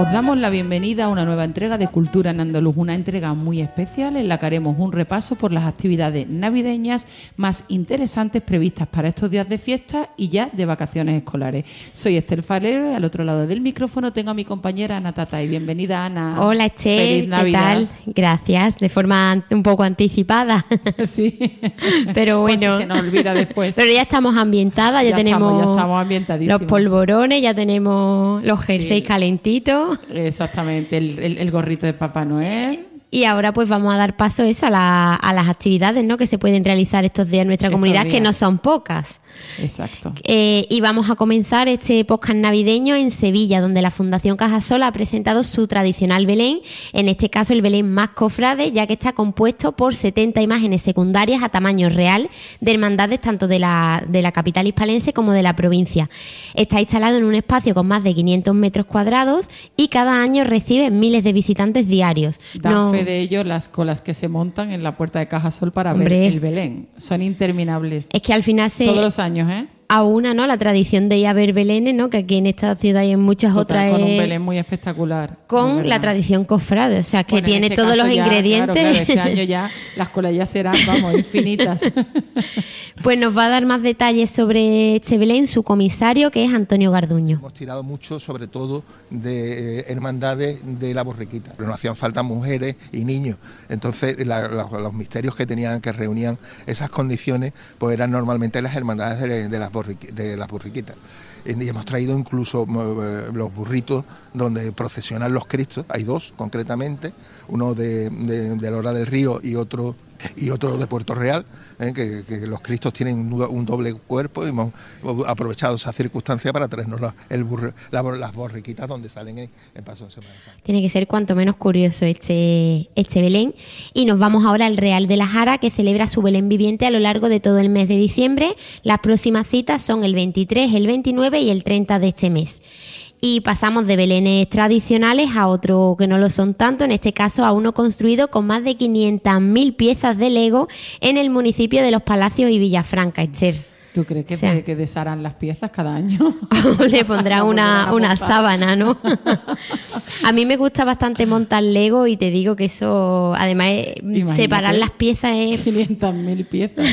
Os damos la bienvenida a una nueva entrega de Cultura en Andaluz, una entrega muy especial en la que haremos un repaso por las actividades navideñas más interesantes previstas para estos días de fiesta y ya de vacaciones escolares. Soy Estel Falero y al otro lado del micrófono tengo a mi compañera Ana Tatay. Bienvenida, Ana. Hola, Estel. ¿Qué tal? Gracias. De forma un poco anticipada. Sí. Pero Pues bueno. si se nos olvida después. Pero ya estamos ambientadas, ya, Ya tenemos estamos, ya estamos ambientadísimas. los polvorones, ya tenemos los jerseys Sí. calentitos. Exactamente, el, el- el gorrito de Papá Noel. Y ahora pues vamos a dar paso eso a, la- a las actividades ¿no? que se pueden realizar estos días en nuestra Estos comunidad, que no son pocas. Exacto. Eh, y vamos a comenzar este podcast navideño en Sevilla, donde la Fundación Cajasol ha presentado su tradicional Belén, en este caso el Belén más cofrade, ya que está compuesto por 70 imágenes secundarias a tamaño real de hermandades tanto de la, de la capital hispalense como de la provincia. Está instalado en un espacio con más de 500 metros cuadrados y cada año recibe miles de visitantes diarios. Dan No- fe de ello las colas que se montan en la puerta de Caja Sol para Hombre. ver el Belén. Son interminables. es que al final se... Todos los años, ¿eh? A una, ¿no? La tradición de ir a ver Belenes, ¿no? Que aquí en esta ciudad y en muchas Total, otras con un Belén muy espectacular. con la tradición cofrade, o sea, que Bueno, tiene este todos los ya, ingredientes. Claro, claro, este año ya las colas ya serán, vamos, infinitas. pues nos va a dar más detalles sobre este Belén su comisario, que es Antonio Garduño. Hemos tirado mucho, sobre todo, de eh, hermandades de la borriquita. Pero no hacían falta mujeres y niños. Entonces, la- la- los misterios que tenían, que reunían esas condiciones, pues eran normalmente las hermandades de, de las, de las borriquitas. Y hemos traído incluso eh, los burritos donde procesionan los cristos. Hay dos, concretamente. Uno de, de, de Lora del Río y otro y otro de Puerto Real, eh, que, los cristos tienen un do- un doble cuerpo y hemos aprovechado esa circunstancia para traernos la- el burro- la- las borriquitas donde salen en el paso de Semana. Tiene que ser cuanto menos curioso este, este Belén. Y nos vamos ahora al Real de la Jara, que celebra su Belén viviente a lo largo de todo el mes de diciembre. Las próximas citas son el 23, el 29 y el 30 de este mes. Y pasamos de belenes tradicionales a otro que no lo son tanto, en este caso a uno construido con más de 500.000 piezas de Lego en el municipio de Los Palacios y Villafranca, Esther. ¿Tú crees que, O sea- que desharán las piezas cada año? Le pondrá una, una sábana, ¿no? a mí me gusta bastante montar Lego y te digo que eso, además, eh, Imagínate. separar las piezas es... 500.000 piezas.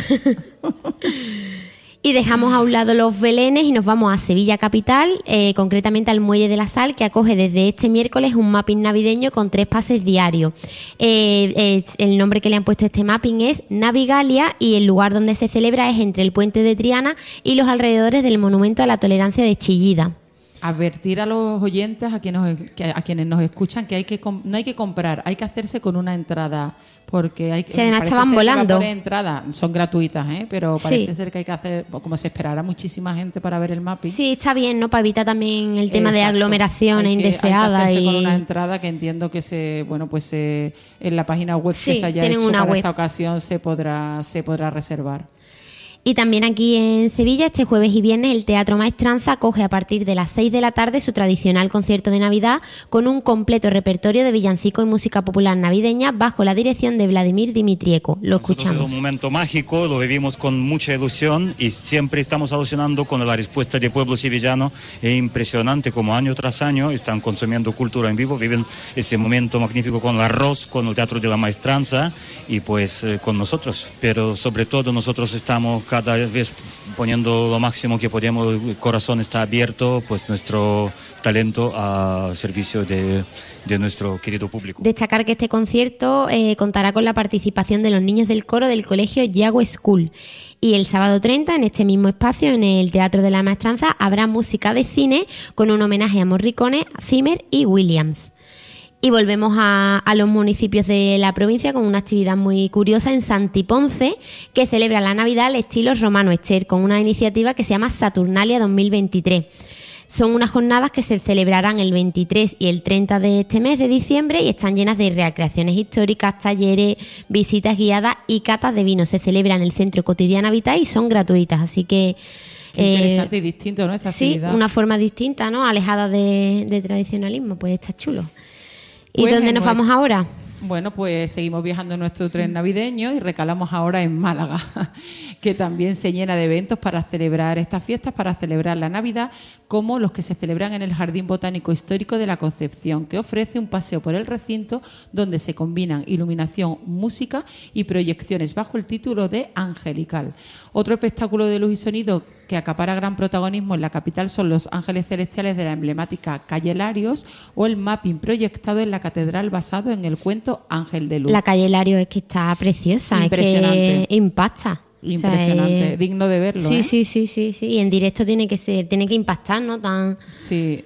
Y dejamos a un lado los belenes y nos vamos a Sevilla Capital, eh, concretamente al Muelle de la Sal, que acoge desde este miércoles un mapping navideño con tres pases diarios. Eh, es- el nombre que le han puesto a este mapping es Navigalia y el lugar donde se celebra es entre el puente de Triana y los alrededores del Monumento a la Tolerancia de Chillida. Advertir a los oyentes, a quienes, nos- que- a quienes nos escuchan, que, hay que no hay que comprar, hay que hacerse con una entrada. Porque hay que. Sí, además estaban que volando. por entrada, son gratuitas, ¿eh? pero Sí. parece ser que hay que hacer, como se esperará muchísima gente para ver el mapping. Sí, está bien, ¿no? Para evitar también el tema de aglomeraciones que- indeseadas que y... con una entrada que entiendo que se, bueno, pues eh, en la página web que Sí, se haya hecho una para web. esta ocasión se podrá, se podrá reservar. Y también aquí en Sevilla, este jueves y viernes, el Teatro Maestranza acoge a partir de las 6 de la tarde su tradicional concierto de Navidad con un completo repertorio de villancico y música popular navideña bajo la dirección de Vladimir Dimitrieko. Lo escuchamos. Es un momento mágico, lo vivimos con mucha ilusión y siempre estamos alucinando con la respuesta del pueblo sevillano. Es impresionante como año tras año están consumiendo cultura en vivo, viven ese momento magnífico con el arroz, con el Teatro de la Maestranza y pues eh, con nosotros. Pero sobre todo nosotros estamos cada vez poniendo lo máximo que podemos, el corazón está abierto, pues nuestro talento a servicio de, de nuestro querido público. Destacar que este concierto eh, contará con la participación de los niños del coro del colegio Yago School. Y el sábado 30, en este mismo espacio, en el Teatro de la Maestranza, habrá música de cine con un homenaje a Morricone, Zimmer y Williams. Y volvemos a, a los municipios de la provincia con una actividad muy curiosa en Santiponce, que celebra la Navidad al estilo romano Ester, con una iniciativa que se llama Saturnalia 2023. Son unas jornadas que se celebrarán el 23 y el 30 de este mes de diciembre y están llenas de recreaciones históricas, talleres, visitas guiadas y catas de vino. Se celebra en el Centro Cotidiano Habitat y son gratuitas, así que... Qué eh, interesante y distinto, ¿no? Esta sí, actividad. una forma distinta, ¿no? Alejada de, de tradicionalismo, pues está chulo. ¿Y Pues dónde nos vamos ahora? Bueno, pues seguimos viajando en nuestro tren navideño y recalamos ahora en Málaga, que también se llena de eventos para celebrar estas fiestas, para celebrar la Navidad, como los que se celebran en el Jardín Botánico Histórico de la Concepción, que ofrece un paseo por el recinto donde se combinan iluminación, música y proyecciones bajo el título de Angelical. Otro espectáculo de luz y sonido que acapara gran protagonismo en la capital son los ángeles celestiales de la emblemática calle Larios o el mapping proyectado en la catedral basado en el cuento Ángel de Luz. La calle Larios es que está preciosa, es que impacta. Impresionante, digno de verlo. Sí, ¿eh? sí, sí, sí, sí. Y en directo tiene que ser, tiene que impactar, ¿no? Tan. Sí,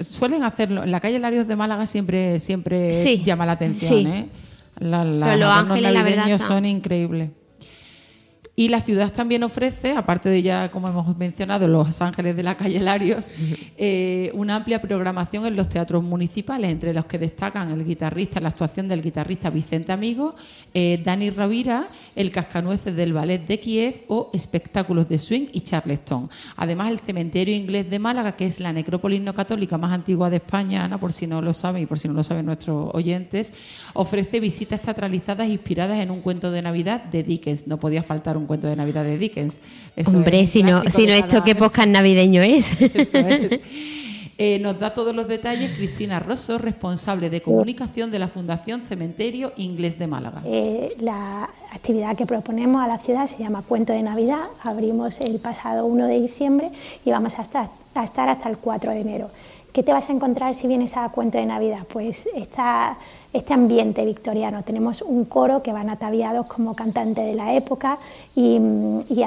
suelen hacerlo. En la calle Larios de Málaga siempre, siempre llama la atención, ¿eh? los ángeles navideños son increíbles. Y la ciudad también ofrece, aparte de ya, como hemos mencionado, los Ángeles de la calle Larios, eh, una amplia programación en los teatros municipales, entre los que destacan el guitarrista, la actuación del guitarrista Vicente Amigo, eh, Dani Ravira, el Cascanueces del Ballet de Kiev o espectáculos de swing y charleston. Además, el Cementerio Inglés de Málaga, que es la necrópolis no católica más antigua de España, Ana, por si no lo saben y por si no lo saben nuestros oyentes, ofrece visitas teatralizadas inspiradas en un cuento de Navidad de Dickens. No podía faltar un un cuento de Navidad de Dickens. Hombre, si no, si no esto, ¿qué podcast navideño es? Eso es. Eh, nos da todos los detalles Cristina Rosso, responsable de comunicación de la Fundación Cementerio Inglés de Málaga. Eh, la actividad que proponemos a la ciudad se llama Cuento de Navidad. Abrimos el pasado 1 de diciembre y vamos a estar, a estar hasta el 4 de enero. ¿Qué te vas a encontrar si vienes a Cuento de Navidad? Pues esta, este ambiente victoriano. Tenemos un coro que van ataviados como cantantes de la época y,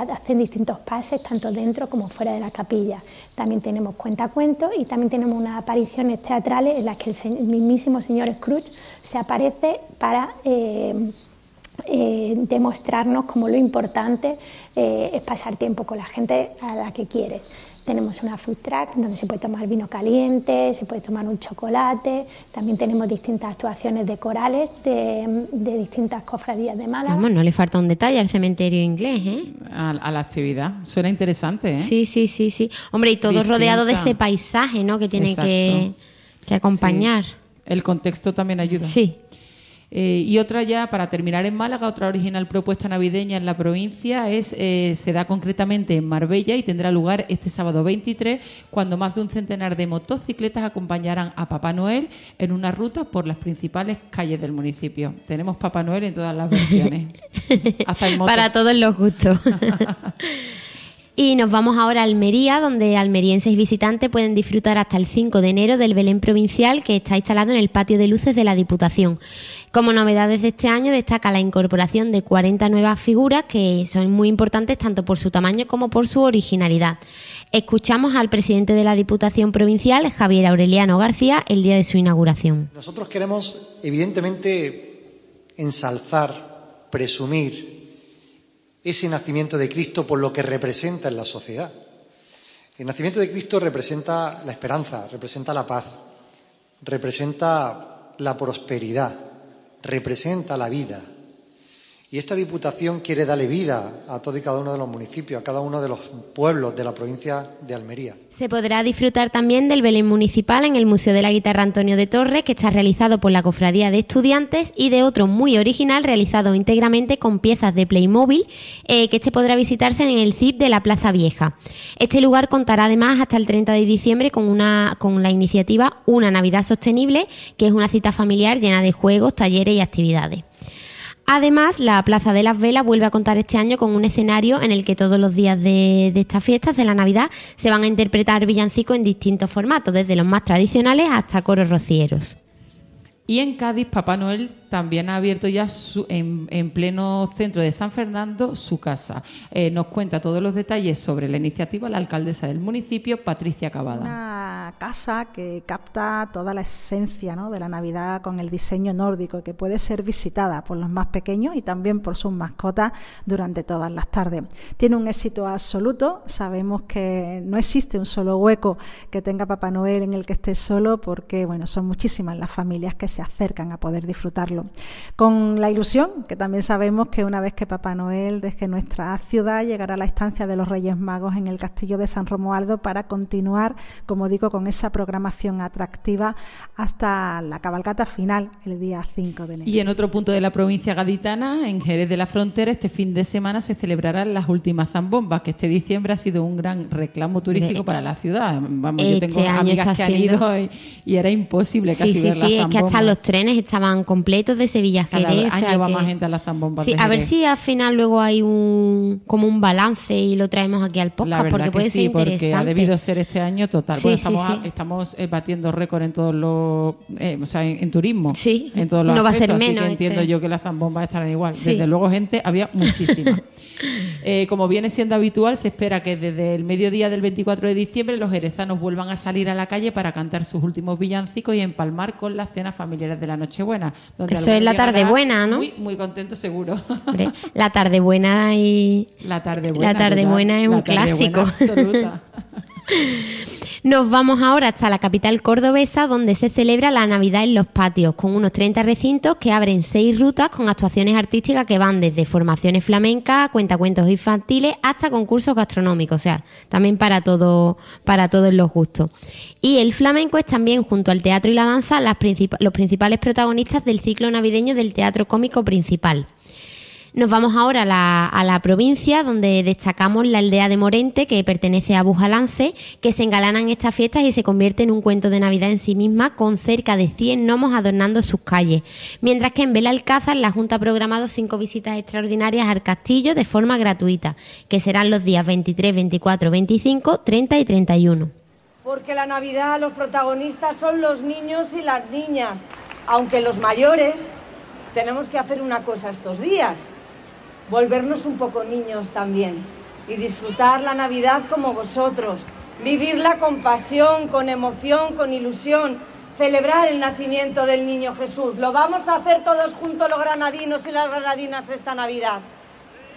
hacen distintos pases, tanto dentro como fuera de la capilla. También tenemos cuentacuentos y también tenemos unas apariciones teatrales en las que el, mismísimo señor Scrooge se aparece para... Eh, eh, demostrarnos como lo importante eh, es pasar tiempo con la gente a la que quieres. Tenemos una food track donde se puede tomar vino caliente, se puede tomar un chocolate. También tenemos distintas actuaciones de corales de, distintas cofradías de Málaga. Vamos, no le falta un detalle al cementerio inglés, ¿eh? A, la actividad. Suena interesante, ¿eh? Sí, sí, sí, sí. Hombre, y todo rodeado de ese paisaje, ¿no? Que tiene que, acompañar. El contexto también ayuda. Sí. Eh, y otra ya, para terminar en Málaga, otra original propuesta navideña en la provincia es eh, se da concretamente en Marbella y tendrá lugar este sábado 23, cuando más de un centenar de motocicletas acompañarán a Papá Noel en una ruta por las principales calles del municipio. Tenemos Papá Noel en todas las versiones. Para todos los gustos. Y nos vamos ahora a Almería, donde almerienses y visitantes pueden disfrutar hasta el 5 de enero del Belén Provincial que está instalado en el patio de luces de la Diputación. Como novedades de este año destaca la incorporación de 40 nuevas figuras que son muy importantes tanto por su tamaño como por su originalidad. Escuchamos al presidente de la Diputación Provincial, Javier Aureliano García, el día de su inauguración. Nosotros queremos, evidentemente, ensalzar, presumir ese nacimiento de Cristo por lo que representa en la sociedad. El nacimiento de Cristo representa la esperanza, representa la paz, representa la prosperidad, representa la vida, y esta Diputación quiere darle vida a todo y cada uno de los municipios, a cada uno de los pueblos de la provincia de Almería. Se podrá disfrutar también del Belén Municipal en el Museo de la Guitarra Antonio de Torres, que está realizado por la Cofradía de Estudiantes, y de otro muy original realizado íntegramente con piezas de Playmobil, eh, que este podrá visitarse en el CIP de la Plaza Vieja. Este lugar contará además hasta el 30 de diciembre con, una, con la iniciativa Una Navidad Sostenible, que es una cita familiar llena de juegos, talleres y actividades. Además, la Plaza de las Velas vuelve a contar este año con un escenario en el que todos los días de, estas fiestas de la Navidad se van a interpretar villancicos en distintos formatos, desde los más tradicionales hasta coros rocieros. Y en Cádiz, Papá Noel también ha abierto ya en, pleno centro de San Fernando su casa. Eh, nos cuenta todos los detalles sobre la iniciativa la alcaldesa del municipio, Patricia Cavada. Casa que capta toda la esencia de la Navidad con el diseño nórdico, que puede ser visitada por los más pequeños y también por sus mascotas durante todas las tardes. Tiene un éxito absoluto. Sabemos que no existe un solo hueco que tenga Papá Noel en el que esté solo, porque bueno, son muchísimas las familias que se acercan a poder disfrutarlo. Con la ilusión, que también sabemos que una vez que Papá Noel deje nuestra ciudad, llegará a la estancia de los Reyes Magos en el Castillo de San Romualdo para continuar, como digo, con esa programación atractiva hasta la cabalgata final el día 5 de enero. Y en otro punto de la provincia gaditana, en Jerez de la Frontera, este fin de semana se celebrarán las últimas zambombas, que este diciembre ha sido un gran reclamo turístico para la ciudad. Vamos, yo Este tengo año amigas que han siendo- ido y, y era imposible Sí, casi sí, ver sí, las es que hasta zambombas. los trenes estaban completos de Sevilla a Cada Jerez. o sea año va que- más gente a las zambombas Sí, de a ver Jerez. si al final luego hay un como un balance y lo traemos aquí al La podcast, porque que puede sí, ser porque interesante. ha debido ser este año total. Sí, Bueno, sí, estamos, sí. estamos eh, batiendo récord en todos los, eh, o sea, en, en turismo. Sí, en todos los no va a ser así menos que entiendo este. yo que las zambombas estarán igual. Sí. Desde luego, gente, había muchísima. Eh, como viene siendo habitual, se espera que desde el mediodía del 24 de diciembre los jerezanos vuelvan a salir a la calle para cantar sus últimos villancicos y empalmar con las cenas familiares de la Nochebuena. donde Eso es la tarde buena, ¿no? Muy, muy contento, seguro. Hombre, la tarde buena y La tarde buena. La tarde buena es un clásico. absoluta. Nos vamos ahora hasta la capital cordobesa, donde se celebra la Navidad en los patios, con unos 30 recintos que abren seis rutas con actuaciones artísticas que van desde formaciones flamencas, cuentacuentos infantiles, hasta concursos gastronómicos, o sea, también para todo, para todos los gustos. Y el flamenco es también, junto al teatro y la danza, las los principales protagonistas del ciclo navideño del teatro cómico principal. Nos vamos ahora a la, provincia, donde destacamos la aldea de Morente, que pertenece a Bujalance, que se engalanan estas fiestas y se convierte en un cuento de Navidad en sí misma, con cerca de 100 gnomos adornando sus calles. Mientras que en Belalcázar la Junta ha programado cinco visitas extraordinarias al castillo de forma gratuita, que serán los días 23, 24, 25, 30 y 31. Porque la Navidad los protagonistas son los niños y las niñas, aunque los mayores tenemos que hacer una cosa estos días, volvernos un poco niños también y disfrutar la Navidad como vosotros, vivirla con pasión, con emoción, con ilusión, celebrar el nacimiento del niño Jesús. Lo vamos a hacer todos juntos los granadinos y las granadinas esta Navidad.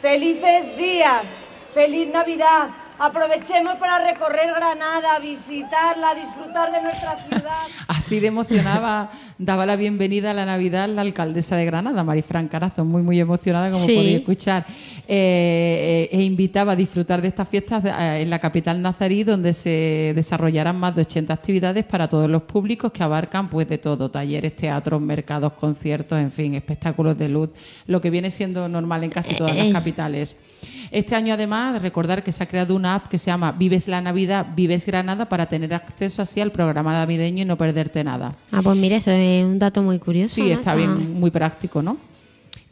Felices días, feliz Navidad. Aprovechemos para recorrer Granada, visitarla, disfrutar de nuestra ciudad. Así de emocionada daba la bienvenida a la Navidad la alcaldesa de Granada, Marifran Carazo, muy muy emocionada como Sí. podéis escuchar, Eh, eh, e invitaba a disfrutar de estas fiestas eh, en la capital nazarí donde se desarrollarán más de 80 actividades para todos los públicos que abarcan pues de todo, talleres, teatros, mercados, conciertos, en fin, espectáculos de luz, lo que viene siendo normal en casi todas las capitales. Este año, además, recordar que se ha creado una app que se llama Vives la Navidad, Vives Granada, para tener acceso así al programa navideño y no perderte nada. Ah, pues mira, eso es un dato muy curioso. Sí, ¿no? está bien, muy práctico, ¿no?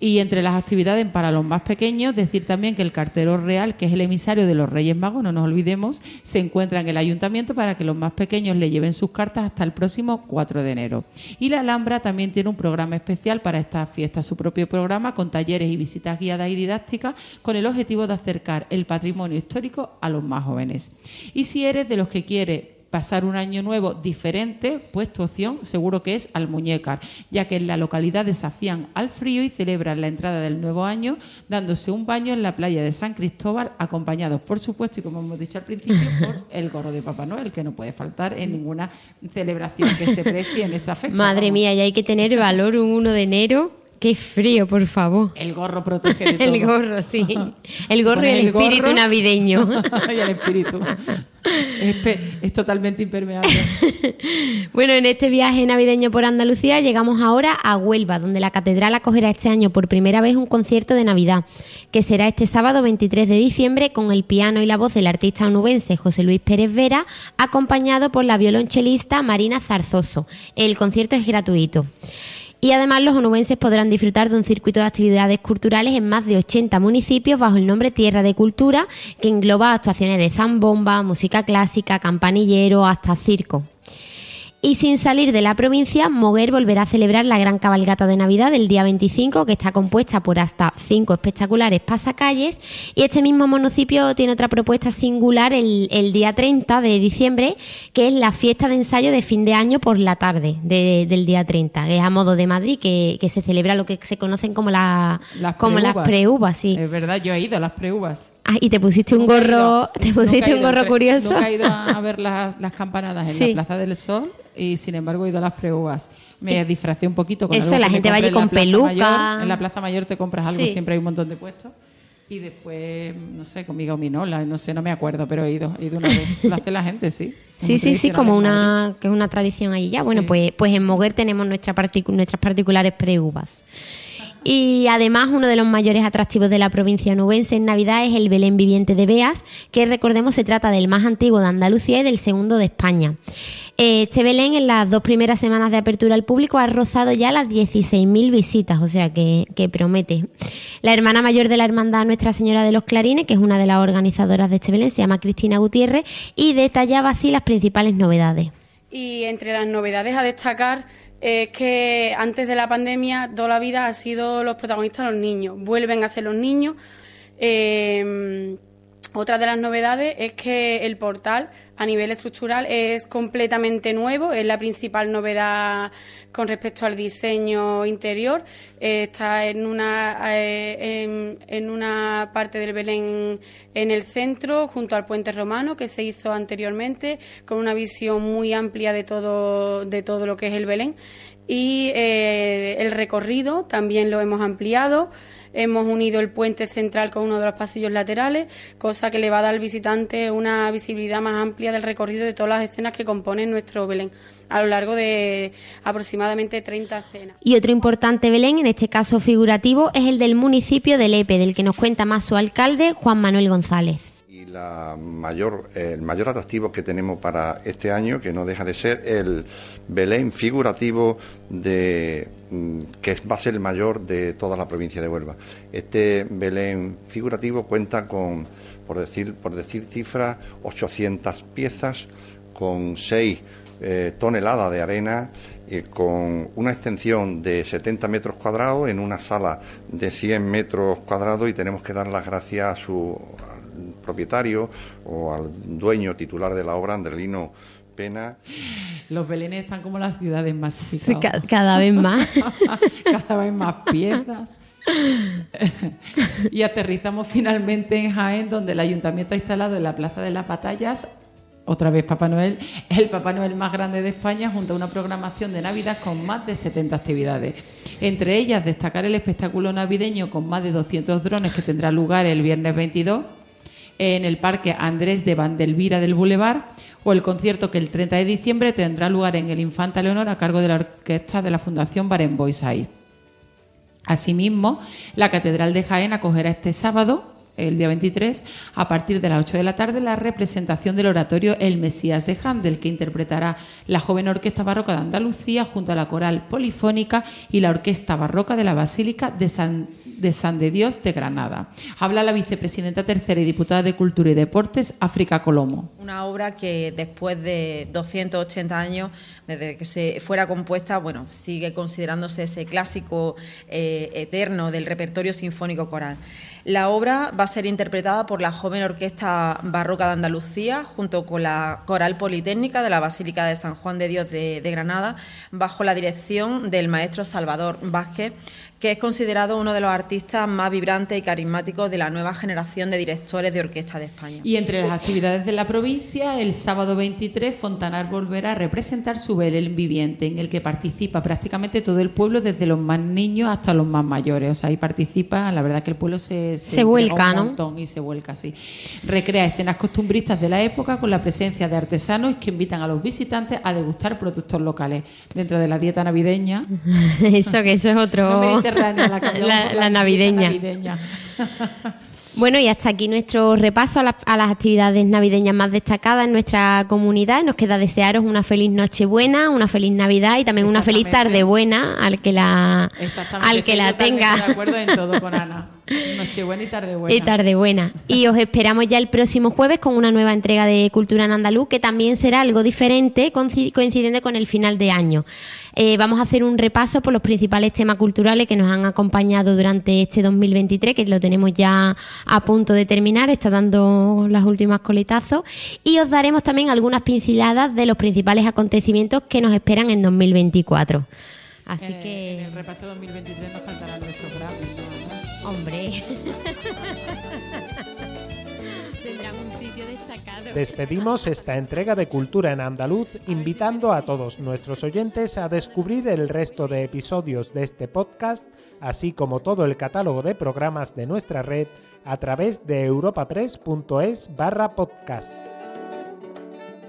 Y entre las actividades para los más pequeños, decir también que el cartero real, que es el emisario de los Reyes Magos, no nos olvidemos, se encuentra en el ayuntamiento para que los más pequeños le lleven sus cartas hasta el próximo 4 de enero. Y la Alhambra también tiene un programa especial para estas fiestas, su propio programa con talleres y visitas guiadas y didácticas con el objetivo de acercar el patrimonio histórico a los más jóvenes. Y si eres de los que quiere pasar un año nuevo diferente, pues tu opción seguro que es Almuñécar, ya que en la localidad desafían al frío y celebran la entrada del nuevo año dándose un baño en la playa de San Cristóbal, acompañados, por supuesto, y como hemos dicho al principio, por el gorro de Papá Noel, que no puede faltar en ninguna celebración que se precie en esta fecha. Madre mía, y hay que tener valor un 1 de enero. Qué frío, por favor. El gorro protege de El gorro, sí. El gorro y el gorro espíritu navideño. y el espíritu. Es, es totalmente impermeable. Bueno, en este viaje navideño por Andalucía llegamos ahora a Huelva, donde la catedral acogerá este año por primera vez un concierto de Navidad, que será este sábado 23 de diciembre con el piano y la voz del artista onubense José Luis Pérez Vera, acompañado por la violonchelista Marina Zarzoso. El concierto es gratuito. Y además los onubenses podrán disfrutar de un circuito de actividades culturales en más de 80 municipios bajo el nombre Tierra de Cultura, que engloba actuaciones de zambomba, música clásica, campanillero, hasta circo. Y sin salir de la provincia, Moguer volverá a celebrar la gran cabalgata de Navidad del día 25, que está compuesta por hasta cinco espectaculares pasacalles. Y este mismo municipio tiene otra propuesta singular el, el día 30 de diciembre, que es la fiesta de ensayo de fin de año por la tarde de- del día 30, que es a modo de Madrid, que, que se celebra lo que se conocen como, la, Las como las preuvas. preuvas, sí. Es verdad, yo he ido a las preuvas. Ah, y te pusiste un gorro, ido- te pusiste un gorro curioso. Nunca he ido a, ver las, las campanadas en Sí. la Plaza del Sol y sin embargo he ido a las preúvas. Me disfracé un poquito con Eso, algo la gente va allí con peluca. Mayor. En la Plaza Mayor te compras algo, Sí. siempre hay un montón de puestos. Y después, no sé, con mi gominola, no sé, no me acuerdo, pero he ido, he ido una vez. Lo hace la gente, sí. Sí, sí, sí, como una, que es una tradición allí ya. Bueno, Sí. pues, pues en Moguer tenemos nuestra particu- nuestras particulares preuvas. Y además uno de los mayores atractivos de la provincia nubense en Navidad es el Belén viviente de Beas, que recordemos se trata del más antiguo de Andalucía y del segundo de España. Eh, Este Belén en las dos primeras semanas de apertura al público ha rozado ya las 16.000 visitas, o sea que, que promete. La hermana mayor de la hermandad Nuestra Señora de los Clarines, que es una de las organizadoras de este Belén, se llama Cristina Gutiérrez y detallaba así las principales novedades. Y entre las novedades a destacar es que antes de la pandemia toda la vida ha sido los protagonistas los niños. Vuelven a ser los niños. Eh, otra de las novedades es que el portal a nivel estructural es completamente nuevo, es la principal novedad con respecto al diseño interior. Eh, está en una, eh, en, en una parte del Belén en el centro, junto al puente romano que se hizo anteriormente, con una visión muy amplia de todo, de todo lo que es el Belén. Y eh, el recorrido también lo hemos ampliado. Hemos unido el puente central con uno de los pasillos laterales, cosa que le va a dar al visitante una visibilidad más amplia del recorrido de todas las escenas que componen nuestro Belén, a lo largo de aproximadamente 30 escenas. Y otro importante Belén, en este caso figurativo, es el del municipio de Lepe, del que nos cuenta más su alcalde, Juan Manuel González. La mayor, el mayor atractivo que tenemos para este año, que no deja de ser el Belén figurativo de mm, que va a ser el mayor de toda la provincia de Huelva. Este Belén figurativo cuenta con, por decir, por decir cifras, 800 piezas, con 6 eh, toneladas de arena, eh, con una extensión de 70 metros cuadrados en una sala de 100 metros cuadrados y tenemos que dar las gracias a su propietario o al dueño titular de la obra, Andrelino Pena. Los belenes están como las ciudades Sí, masificadas. ca- cada vez más. Cada vez más piezas. y aterrizamos finalmente en Jaén, donde el ayuntamiento ha instalado en la Plaza de las Batallas, otra vez Papá Noel, el Papá Noel más grande de España, junto a una programación de Navidad con más de 70 actividades. Entre ellas, destacar el espectáculo navideño con más de 200 drones que tendrá lugar el viernes 22 en el Parque Andrés de Vandelvira del Boulevard o el concierto que el 30 de diciembre tendrá lugar en el Infanta Leonor a cargo de la orquesta de la Fundación Barenboim Asimismo, la Catedral de Jaén acogerá este sábado, el día 23, a partir de las 8 de la tarde, la representación del oratorio El Mesías de Handel, que interpretará la joven Orquesta Barroca de Andalucía junto a la Coral Polifónica y la Orquesta Barroca de la Basílica de San de San de Dios de Granada. Habla la vicepresidenta tercera y diputada de Cultura y Deportes, África Colomo. Una obra que después de 280 años, desde que se fuera compuesta, bueno, sigue considerándose ese clásico eh, eterno del repertorio sinfónico coral. La obra va a ser interpretada por la joven Orquesta Barroca de Andalucía, junto con la Coral Politécnica de la Basílica de San Juan de Dios de, de Granada, bajo la dirección del maestro Salvador Vázquez, que es considerado uno de los artistas más vibrantes y carismáticos de la nueva generación de directores de orquesta de España. Y entre las actividades de la provincia, el sábado 23, Fontanar volverá a representar su Belén viviente, en el que participa prácticamente todo el pueblo, desde los más niños hasta los más mayores. O sea, ahí participa, la verdad que el pueblo se, Se entrega vuelca, un ¿no? montón y se vuelca así. Recrea escenas costumbristas de la época con la presencia de artesanos que invitan a los visitantes a degustar productos locales. Dentro de la dieta navideña, eso que eso es otro. no mediterránea, la, la, la dieta navideña. navideña. Bueno, y hasta aquí nuestro repaso a, la- a las actividades navideñas más destacadas en nuestra comunidad. Nos queda desearos una feliz Nochebuena, una feliz Navidad y también una feliz tarde buena al que la, al que la tenga. de acuerdo en todo con Ana. Nochebuena y tarde buena. Y tarde buena. Y os esperamos ya el próximo jueves con una nueva entrega de Cultura en Andaluz, que también será algo diferente, coinci- coincidente con el final de año. Eh, vamos a hacer un repaso por los principales temas culturales que nos han acompañado durante este 2023, que lo tenemos ya a punto de terminar, está dando las últimas coletazos. Y os daremos también algunas pinceladas de los principales acontecimientos que nos esperan en 2024. Así en, el- que, en el repaso 2023 nos faltarán nuestros Grammy. ¿no? hombre. Tendrán un sitio destacado. Despedimos esta entrega de Cultura en Andaluz invitando a todos nuestros oyentes a descubrir el resto de episodios de este podcast, así como todo el catálogo de programas de nuestra red a través de europapress.es barra podcast.